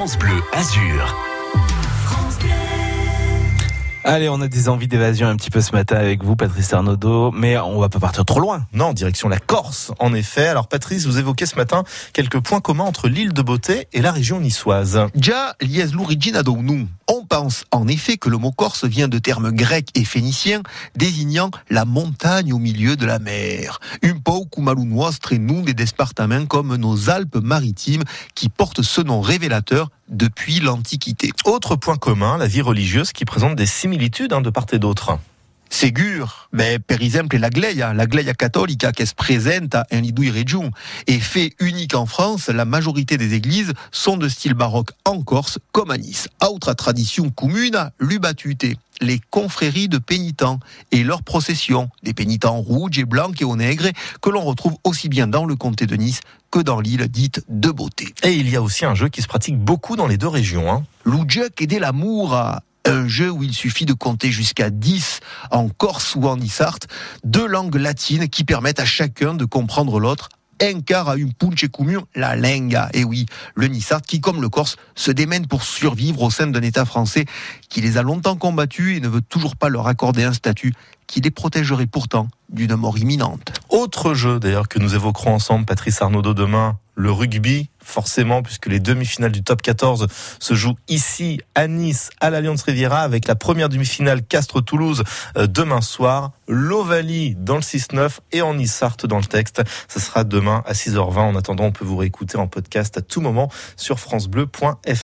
France Bleu Azur. Allez, on a des envies d'évasion un petit peu ce matin avec vous, Patrice Arnaudot, mais on va pas partir trop loin. Non, direction la Corse, en effet. Alors Patrice, vous évoquez ce matin quelques points communs entre l'île de Beauté et la région niçoise. Già lies l'origine nous. On pense en effet que le mot corse vient de termes grecs et phéniciens désignant la montagne au milieu de la mer. Un nostre nous des départements comme nos Alpes maritimes qui portent ce nom révélateur depuis l'Antiquité. Autre point commun, la vie religieuse qui présente des similitudes hein, de part et d'autre. Ségur, mais par exemple la Gleia, la Gleia catholique qui se présente à un lidouille région. Et fait unique en France, la majorité des églises sont de style baroque en Corse comme à Nice. Autre tradition commune, l'ubatute, les confréries de pénitents et leurs processions, des pénitents rouges et blancs et au nègre, que l'on retrouve aussi bien dans le comté de Nice que dans l'île dite de Beauté. Et il y a aussi un jeu qui se pratique beaucoup dans les deux régions. Hein. et des l'amour un jeu où il suffit de compter jusqu'à 10 en corse ou en Issart, deux langues latines qui permettent à chacun de comprendre l'autre un quart à une punche commune, la lenga. Et oui, le Nissart qui, comme le Corse, se démène pour survivre au sein d'un État français qui les a longtemps combattus et ne veut toujours pas leur accorder un statut qui les protégerait pourtant d'une mort imminente. Autre jeu d'ailleurs que nous évoquerons ensemble, Patrice Arnaudot, demain, le rugby, forcément, puisque les demi-finales du top 14 se jouent ici, à Nice, à l'Alliance Riviera, avec la première demi-finale Castres-Toulouse euh, demain soir, l'Ovalie dans le 6-9 et en Issart dans le texte. Ce sera demain à 6h20. En attendant, on peut vous réécouter en podcast à tout moment sur francebleu.fr.